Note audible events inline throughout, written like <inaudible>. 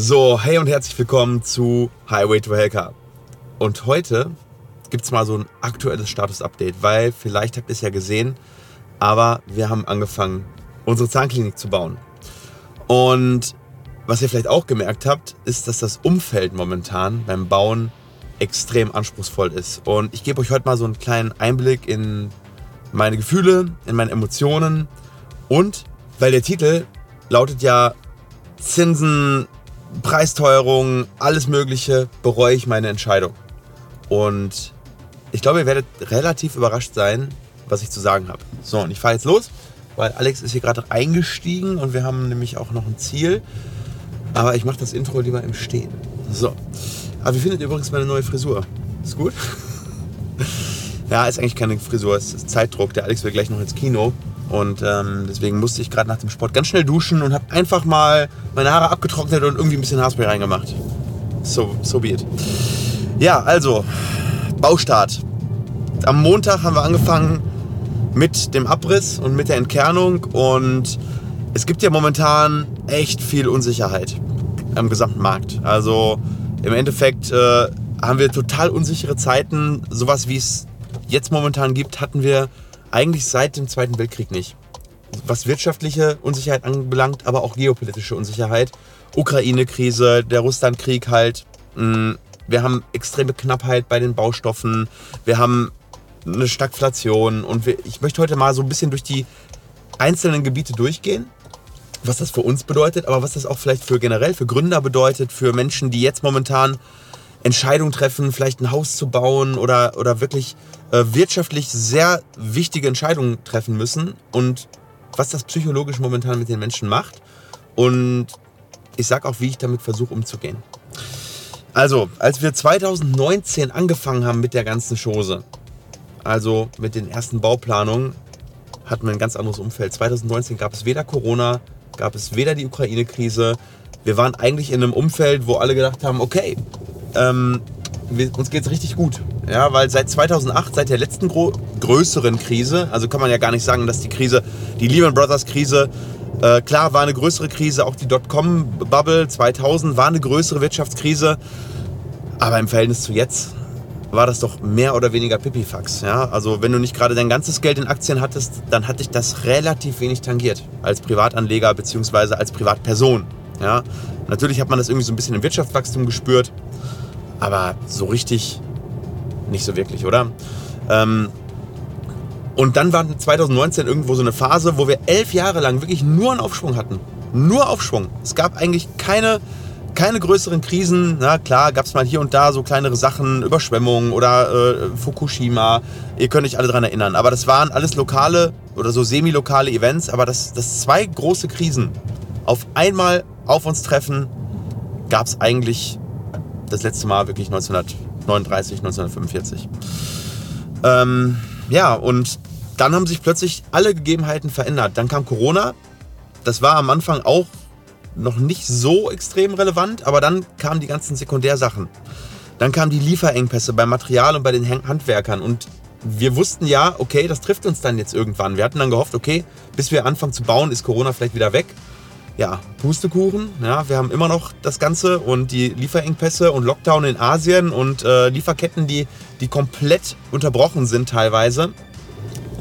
So, hey und herzlich willkommen zu Highway to Hellcar. Und heute gibt es mal so ein aktuelles Status-Update, weil vielleicht habt ihr es ja gesehen, aber wir haben angefangen, unsere Zahnklinik zu bauen. Und was ihr vielleicht auch gemerkt habt, ist, dass das Umfeld momentan beim Bauen extrem anspruchsvoll ist. Und ich gebe euch heute mal so einen kleinen Einblick in meine Gefühle, in meine Emotionen und weil der Titel lautet ja Zinsen, Preisteuerung, alles Mögliche, bereue ich meine Entscheidung. Und ich glaube, ihr werdet relativ überrascht sein, was ich zu sagen habe. So, und ich fahre jetzt los, weil Alex ist hier gerade eingestiegen und wir haben nämlich auch noch ein Ziel. Aber ich mache das Intro lieber im Stehen. So. Aber wie findet ihr übrigens meine neue Frisur? Ist gut? <laughs> ja, ist eigentlich keine Frisur, es ist Zeitdruck. Der Alex will gleich noch ins Kino. Und ähm, deswegen musste ich gerade nach dem Sport ganz schnell duschen und habe einfach mal meine Haare abgetrocknet und irgendwie ein bisschen Haarspray reingemacht. So, so be it. Ja, also, Baustart. Am Montag haben wir angefangen mit dem Abriss und mit der Entkernung und es gibt ja momentan echt viel Unsicherheit am gesamten Markt. Also im Endeffekt äh, haben wir total unsichere Zeiten. Sowas wie es jetzt momentan gibt, hatten wir eigentlich seit dem Zweiten Weltkrieg nicht. Was wirtschaftliche Unsicherheit anbelangt, aber auch geopolitische Unsicherheit. Ukraine-Krise, der Russland-Krieg halt. Mm, wir haben extreme Knappheit bei den Baustoffen. Wir haben eine Stagflation. Und wir, ich möchte heute mal so ein bisschen durch die einzelnen Gebiete durchgehen was das für uns bedeutet, aber was das auch vielleicht für generell für Gründer bedeutet, für Menschen, die jetzt momentan Entscheidungen treffen, vielleicht ein Haus zu bauen oder, oder wirklich äh, wirtschaftlich sehr wichtige Entscheidungen treffen müssen und was das psychologisch momentan mit den Menschen macht. Und ich sage auch, wie ich damit versuche umzugehen. Also, als wir 2019 angefangen haben mit der ganzen Chose, also mit den ersten Bauplanungen, hatten wir ein ganz anderes Umfeld. 2019 gab es weder Corona, gab es weder die Ukraine-Krise. Wir waren eigentlich in einem Umfeld, wo alle gedacht haben, okay, ähm, wir, uns geht es richtig gut. Ja, weil seit 2008, seit der letzten größeren Krise, also kann man ja gar nicht sagen, dass die Krise, die Lehman Brothers Krise, äh, klar war eine größere Krise, auch die Dotcom-Bubble 2000 war eine größere Wirtschaftskrise, aber im Verhältnis zu jetzt war das doch mehr oder weniger Pipifax. Ja? Also wenn du nicht gerade dein ganzes Geld in Aktien hattest, dann hat dich das relativ wenig tangiert als Privatanleger bzw. als Privatperson. Ja? Natürlich hat man das irgendwie so ein bisschen im Wirtschaftswachstum gespürt, aber so richtig nicht so wirklich, oder? Ähm, und dann war 2019 irgendwo so eine Phase, wo wir elf Jahre lang wirklich nur einen Aufschwung hatten. Nur Aufschwung. Es gab eigentlich keine keine größeren Krisen. Na klar, gab es mal hier und da so kleinere Sachen, Überschwemmungen oder äh, Fukushima. Ihr könnt euch alle daran erinnern. Aber das waren alles lokale oder so semi-lokale Events. Aber dass, dass zwei große Krisen auf einmal auf uns treffen, gab es eigentlich das letzte Mal wirklich 1939, 1945. Ähm, ja, und dann haben sich plötzlich alle Gegebenheiten verändert. Dann kam Corona. Das war am Anfang auch noch nicht so extrem relevant, aber dann kamen die ganzen Sekundärsachen. Dann kamen die Lieferengpässe beim Material und bei den Handwerkern und wir wussten ja, okay, das trifft uns dann jetzt irgendwann. Wir hatten dann gehofft, okay, bis wir anfangen zu bauen, ist Corona vielleicht wieder weg. Ja, Pustekuchen, ja, wir haben immer noch das Ganze und die Lieferengpässe und Lockdown in Asien und äh, Lieferketten, die, die komplett unterbrochen sind teilweise.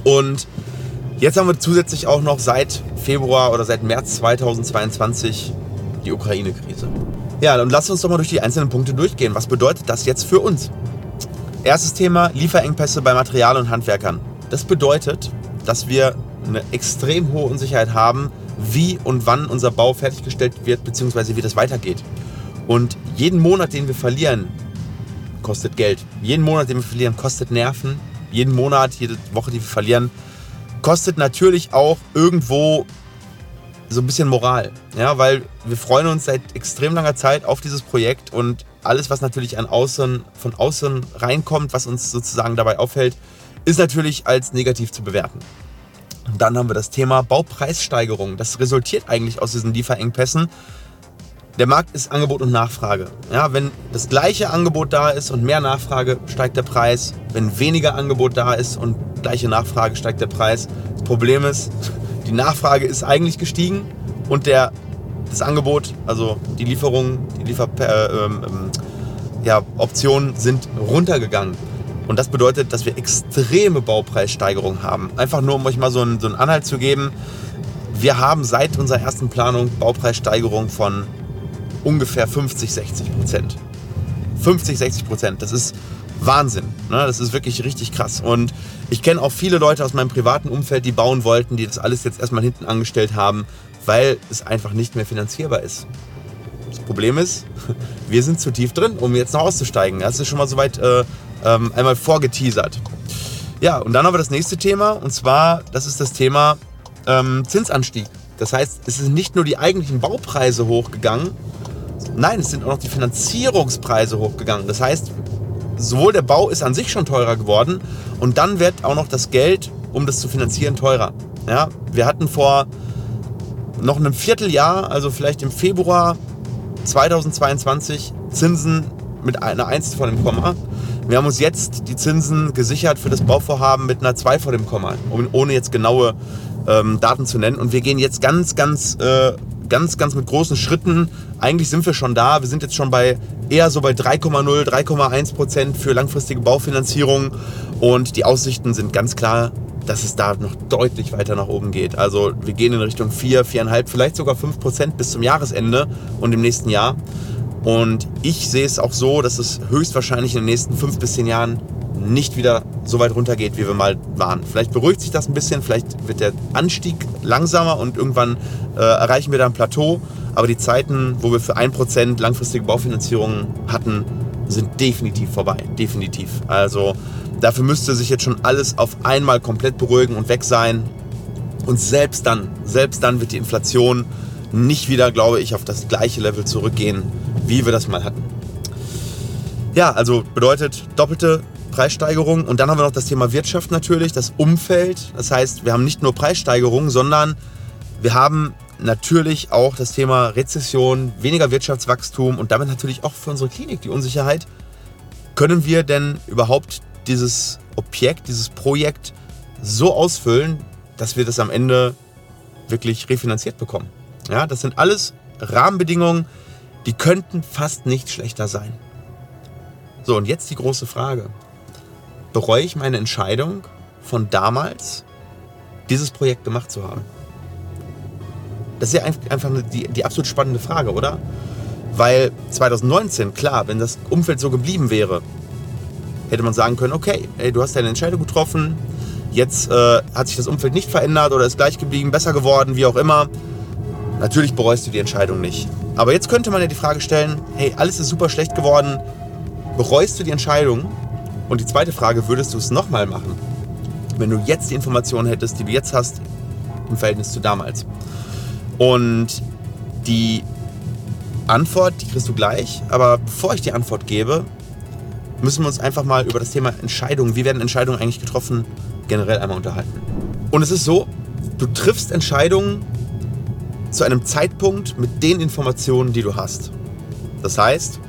Und Jetzt haben wir zusätzlich auch noch seit Februar oder seit März 2022 die Ukraine-Krise. Ja, dann lasst uns doch mal durch die einzelnen Punkte durchgehen. Was bedeutet das jetzt für uns? Erstes Thema, Lieferengpässe bei Material und Handwerkern. Das bedeutet, dass wir eine extrem hohe Unsicherheit haben, wie und wann unser Bau fertiggestellt wird, beziehungsweise wie das weitergeht. Und jeden Monat, den wir verlieren, kostet Geld. Jeden Monat, den wir verlieren, kostet Nerven. Jeden Monat, jede Woche, die wir verlieren, kostet natürlich auch irgendwo so ein bisschen Moral. Ja, weil wir freuen uns seit extrem langer Zeit auf dieses Projekt und alles, was natürlich an außen, von außen reinkommt, was uns sozusagen dabei auffällt, ist natürlich als negativ zu bewerten. Dann haben wir das Thema Baupreissteigerung. Das resultiert eigentlich aus diesen Lieferengpässen. Der Markt ist Angebot und Nachfrage. Ja, wenn das gleiche Angebot da ist und mehr Nachfrage, steigt der Preis. Wenn weniger Angebot da ist und gleiche Nachfrage, steigt der Preis. Das Problem ist, die Nachfrage ist eigentlich gestiegen und der das Angebot, also die Lieferungen, die Liefer äh, ähm, ähm, ja, sind runtergegangen. Und das bedeutet, dass wir extreme Baupreissteigerungen haben. Einfach nur, um euch mal so einen, so einen Anhalt zu geben. Wir haben seit unserer ersten Planung Baupreissteigerungen von ungefähr 50, 60 Prozent. 50, 60 Prozent. Das ist Wahnsinn. Ne? Das ist wirklich richtig krass. Und ich kenne auch viele Leute aus meinem privaten Umfeld, die bauen wollten, die das alles jetzt erstmal hinten angestellt haben, weil es einfach nicht mehr finanzierbar ist. Das Problem ist, <laughs> wir sind zu tief drin, um jetzt noch auszusteigen. Das ist schon mal soweit äh, ähm, einmal vorgeteasert. Ja, und dann haben wir das nächste Thema, und zwar, das ist das Thema ähm, Zinsanstieg. Das heißt, es sind nicht nur die eigentlichen Baupreise hochgegangen, nein, es sind auch noch die Finanzierungspreise hochgegangen. Das heißt, sowohl der Bau ist an sich schon teurer geworden und dann wird auch noch das Geld, um das zu finanzieren, teurer. Ja, wir hatten vor noch einem Vierteljahr, also vielleicht im Februar 2022, Zinsen mit einer 1 vor dem Komma. Wir haben uns jetzt die Zinsen gesichert für das Bauvorhaben mit einer 2 vor dem Komma, ohne jetzt genaue ähm, Daten zu nennen. Und wir gehen jetzt ganz, ganz, äh, ganz, ganz mit großen Schritten. Eigentlich sind wir schon da. Wir sind jetzt schon bei eher so bei 3,0, 3,1 Prozent für langfristige Baufinanzierung. Und die Aussichten sind ganz klar dass es da noch deutlich weiter nach oben geht. Also wir gehen in Richtung 4, 4,5, vielleicht sogar 5 Prozent bis zum Jahresende und im nächsten Jahr. Und ich sehe es auch so, dass es höchstwahrscheinlich in den nächsten 5 bis 10 Jahren nicht wieder so weit runtergeht, wie wir mal waren. Vielleicht beruhigt sich das ein bisschen, vielleicht wird der Anstieg langsamer und irgendwann äh, erreichen wir da ein Plateau. Aber die Zeiten, wo wir für 1% langfristige Baufinanzierung hatten, sind definitiv vorbei. Definitiv. Also Dafür müsste sich jetzt schon alles auf einmal komplett beruhigen und weg sein. Und selbst dann, selbst dann wird die Inflation nicht wieder, glaube ich, auf das gleiche Level zurückgehen, wie wir das mal hatten. Ja, also bedeutet doppelte Preissteigerung. Und dann haben wir noch das Thema Wirtschaft natürlich, das Umfeld. Das heißt, wir haben nicht nur Preissteigerungen, sondern wir haben natürlich auch das Thema Rezession, weniger Wirtschaftswachstum und damit natürlich auch für unsere Klinik die Unsicherheit. Können wir denn überhaupt dieses Objekt, dieses Projekt so ausfüllen, dass wir das am Ende wirklich refinanziert bekommen. Ja, das sind alles Rahmenbedingungen, die könnten fast nicht schlechter sein. So, und jetzt die große Frage. Bereue ich meine Entscheidung von damals, dieses Projekt gemacht zu haben? Das ist ja einfach die, die absolut spannende Frage, oder? Weil 2019, klar, wenn das Umfeld so geblieben wäre, hätte man sagen können, okay, ey, du hast deine Entscheidung getroffen, jetzt äh, hat sich das Umfeld nicht verändert oder ist gleich geblieben, besser geworden, wie auch immer. Natürlich bereust du die Entscheidung nicht. Aber jetzt könnte man ja die Frage stellen, hey, alles ist super schlecht geworden, bereust du die Entscheidung? Und die zweite Frage, würdest du es nochmal machen, wenn du jetzt die Informationen hättest, die du jetzt hast, im Verhältnis zu damals? Und die Antwort, die kriegst du gleich, aber bevor ich die Antwort gebe, müssen wir uns einfach mal über das Thema Entscheidungen, wie werden Entscheidungen eigentlich getroffen, generell einmal unterhalten. Und es ist so, du triffst Entscheidungen zu einem Zeitpunkt mit den Informationen, die du hast. Das heißt,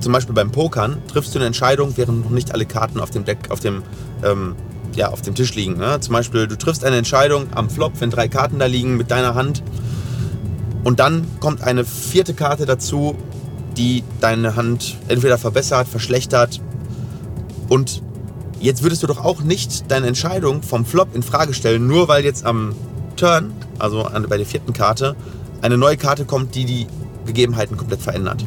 zum Beispiel beim Pokern triffst du eine Entscheidung, während noch nicht alle Karten auf dem Deck, auf dem, ähm, ja, auf dem Tisch liegen. Ne? Zum Beispiel, du triffst eine Entscheidung am Flop, wenn drei Karten da liegen mit deiner Hand. Und dann kommt eine vierte Karte dazu, die deine Hand entweder verbessert, verschlechtert. Und jetzt würdest du doch auch nicht deine Entscheidung vom Flop in Frage stellen, nur weil jetzt am Turn, also bei der vierten Karte, eine neue Karte kommt, die die Gegebenheiten komplett verändert.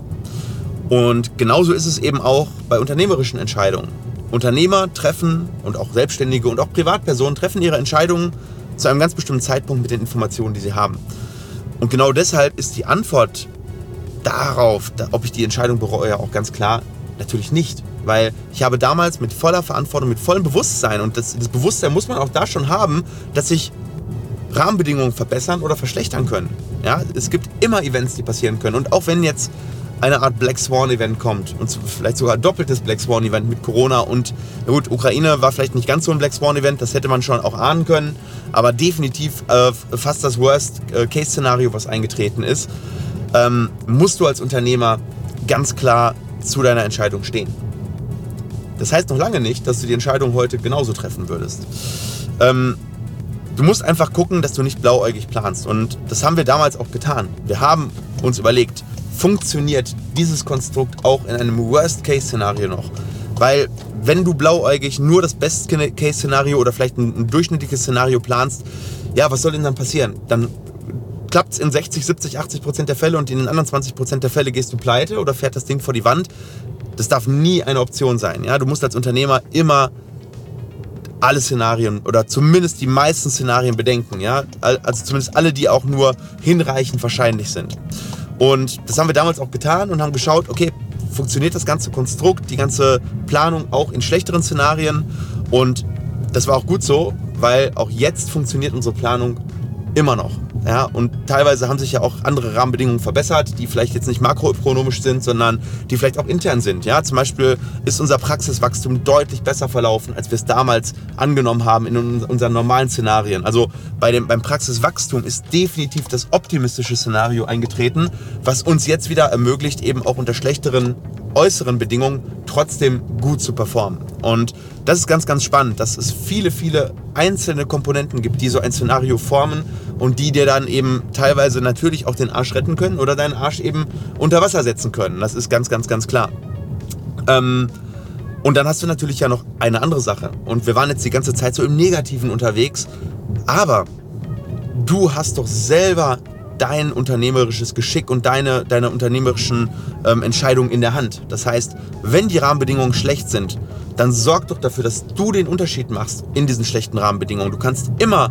Und genauso ist es eben auch bei unternehmerischen Entscheidungen. Unternehmer treffen und auch Selbstständige und auch Privatpersonen treffen ihre Entscheidungen zu einem ganz bestimmten Zeitpunkt mit den Informationen, die sie haben. Und genau deshalb ist die Antwort darauf, ob ich die Entscheidung bereue, auch ganz klar natürlich nicht. Weil ich habe damals mit voller Verantwortung, mit vollem Bewusstsein, und das, das Bewusstsein muss man auch da schon haben, dass sich Rahmenbedingungen verbessern oder verschlechtern können. Ja, es gibt immer Events, die passieren können. Und auch wenn jetzt eine Art Black Swan Event kommt und vielleicht sogar ein doppeltes Black Swan Event mit Corona und na gut, Ukraine war vielleicht nicht ganz so ein Black Swan Event, das hätte man schon auch ahnen können, aber definitiv äh, fast das Worst äh, Case Szenario, was eingetreten ist ähm, musst du als Unternehmer ganz klar zu deiner Entscheidung stehen. Das heißt noch lange nicht, dass du die Entscheidung heute genauso treffen würdest. Ähm, du musst einfach gucken, dass du nicht blauäugig planst. Und das haben wir damals auch getan. Wir haben uns überlegt, funktioniert dieses Konstrukt auch in einem Worst-Case-Szenario noch? Weil wenn du blauäugig nur das Best-Case-Szenario oder vielleicht ein, ein, durchschnittliches Szenario planst, ja, was soll denn dann passieren? Dann klappt es in 60, 70, 80 Prozent der Fälle und in den anderen 20 Prozent der Fälle gehst du pleite oder fährt das Ding vor die Wand. Das darf nie eine Option sein. Ja? Du musst als Unternehmer immer alle Szenarien oder zumindest die meisten Szenarien bedenken. Ja? Also zumindest alle, die auch nur hinreichend wahrscheinlich sind. Und das haben wir damals auch getan und haben geschaut, okay, funktioniert das ganze Konstrukt, die ganze Planung auch in schlechteren Szenarien. Und das war auch gut so, weil auch jetzt funktioniert unsere Planung immer noch. Ja, und teilweise haben sich ja auch andere Rahmenbedingungen verbessert, die vielleicht jetzt nicht makroökonomisch sind, sondern die vielleicht auch intern sind. Ja, zum Beispiel ist unser Praxiswachstum deutlich besser verlaufen, als wir es damals angenommen haben in unseren normalen Szenarien. Also bei dem, beim Praxiswachstum ist definitiv das optimistische Szenario eingetreten, was uns jetzt wieder ermöglicht, eben auch unter schlechteren äußeren Bedingungen trotzdem gut zu performen. Und das ist ganz, ganz spannend, dass es viele, viele einzelne Komponenten gibt, die so ein Szenario formen und die dir dann eben teilweise natürlich auch den Arsch retten können oder deinen Arsch eben unter Wasser setzen können. Das ist ganz, ganz, ganz klar. Ähm, und dann hast du natürlich ja noch eine andere Sache. Und wir waren jetzt die ganze Zeit so im Negativen unterwegs. Aber du hast doch selber dein unternehmerisches Geschick und deine, deine unternehmerischen ähm, Entscheidungen in der Hand. Das heißt, wenn die Rahmenbedingungen schlecht sind, dann sorg doch dafür, dass du den Unterschied machst in diesen schlechten Rahmenbedingungen. Du kannst immer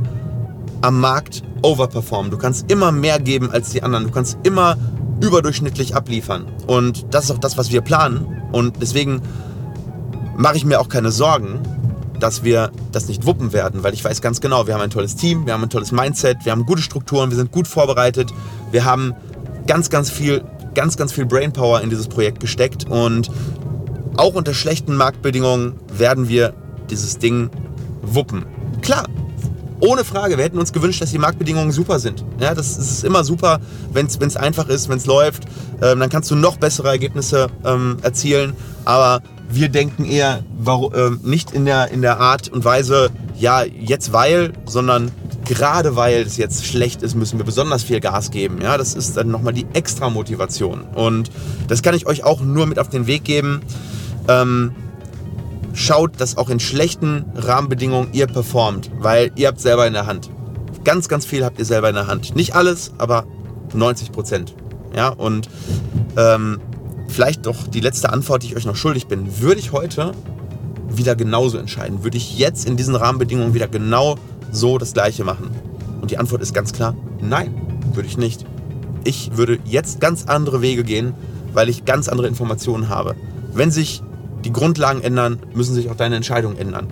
am Markt overperformen. Du kannst immer mehr geben als die anderen. Du kannst immer überdurchschnittlich abliefern. Und das ist auch das, was wir planen. Und deswegen mache ich mir auch keine Sorgen, dass wir das nicht wuppen werden, weil ich weiß ganz genau, wir haben ein tolles Team, wir haben ein tolles Mindset, wir haben gute Strukturen, wir sind gut vorbereitet, wir haben ganz, ganz viel, ganz, ganz viel Brainpower in dieses Projekt gesteckt und auch unter schlechten Marktbedingungen werden wir dieses Ding wuppen. Klar, ohne Frage, wir hätten uns gewünscht, dass die Marktbedingungen super sind. Ja, das, ist immer super, wenn es einfach ist, wenn es läuft. Ähm, dann kannst du noch bessere Ergebnisse ähm, erzielen. Aber wir denken eher warum, ähm, nicht in der, in der Art und Weise, ja, jetzt weil, sondern gerade weil es jetzt schlecht ist, müssen wir besonders viel Gas geben. Ja, das ist dann nochmal die extra Motivation. Und das kann ich euch auch nur mit auf den Weg geben. Ähm, schaut, dass auch in schlechten Rahmenbedingungen ihr performt, weil ihr habt selber in der Hand. Ganz, ganz viel habt ihr selber in der Hand. Nicht alles, aber 90 Prozent. Ja, und ähm, vielleicht doch die letzte Antwort, die ich euch noch schuldig bin. Würde ich heute wieder genauso entscheiden? Würde ich jetzt in diesen Rahmenbedingungen wieder genau so das Gleiche machen? Und die Antwort ist ganz klar, nein, würde ich nicht. Ich würde jetzt ganz andere Wege gehen, weil ich ganz andere Informationen habe. Wenn sich die Grundlagen ändern, müssen sich auch deine Entscheidungen ändern.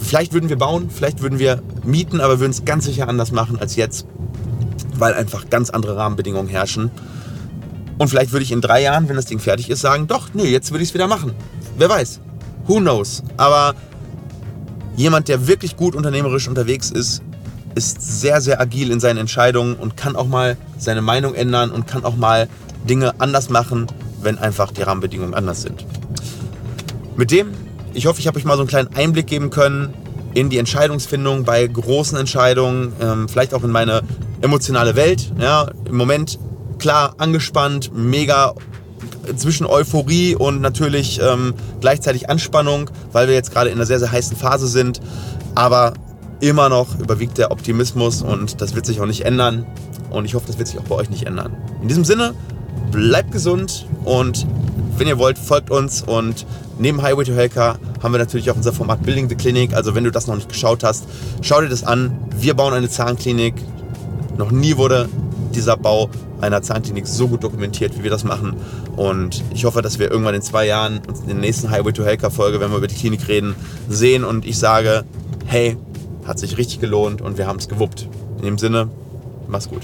Vielleicht würden wir bauen, vielleicht würden wir mieten, aber würden es ganz sicher anders machen als jetzt, weil einfach ganz andere Rahmenbedingungen herrschen. Und vielleicht würde ich in drei Jahren, wenn das Ding fertig ist, sagen, doch, nö, jetzt würde ich es wieder machen. Wer weiß. Who knows? Aber jemand, der wirklich gut unternehmerisch unterwegs ist, ist sehr, sehr agil in seinen Entscheidungen und kann auch mal seine Meinung ändern und kann auch mal Dinge anders machen, wenn einfach die Rahmenbedingungen anders sind. Mit dem, ich hoffe, ich habe euch mal so einen kleinen Einblick geben können in die Entscheidungsfindung bei großen Entscheidungen, ähm, vielleicht auch in meine emotionale Welt. Ja, Im Moment klar angespannt, mega zwischen Euphorie und natürlich ähm, gleichzeitig Anspannung, weil wir jetzt gerade in einer sehr, sehr heißen Phase sind. Aber immer noch überwiegt der Optimismus und das wird sich auch nicht ändern. Und ich hoffe, das wird sich auch bei euch nicht ändern. In diesem Sinne, bleibt gesund und wenn ihr wollt, folgt uns und neben Highway to Hellcar haben wir natürlich auch unser Format Building the Clinic. Also wenn du das noch nicht geschaut hast, schau dir das an. Wir bauen eine Zahnklinik. Noch nie wurde dieser Bau einer Zahnklinik so gut dokumentiert, wie wir das machen. Und ich hoffe, dass wir irgendwann in zwei Jahren in der nächsten Highway to Hellcar Folge, wenn wir über die Klinik reden, sehen und ich sage, hey, hat sich richtig gelohnt und wir haben es gewuppt. In dem Sinne, mach's gut.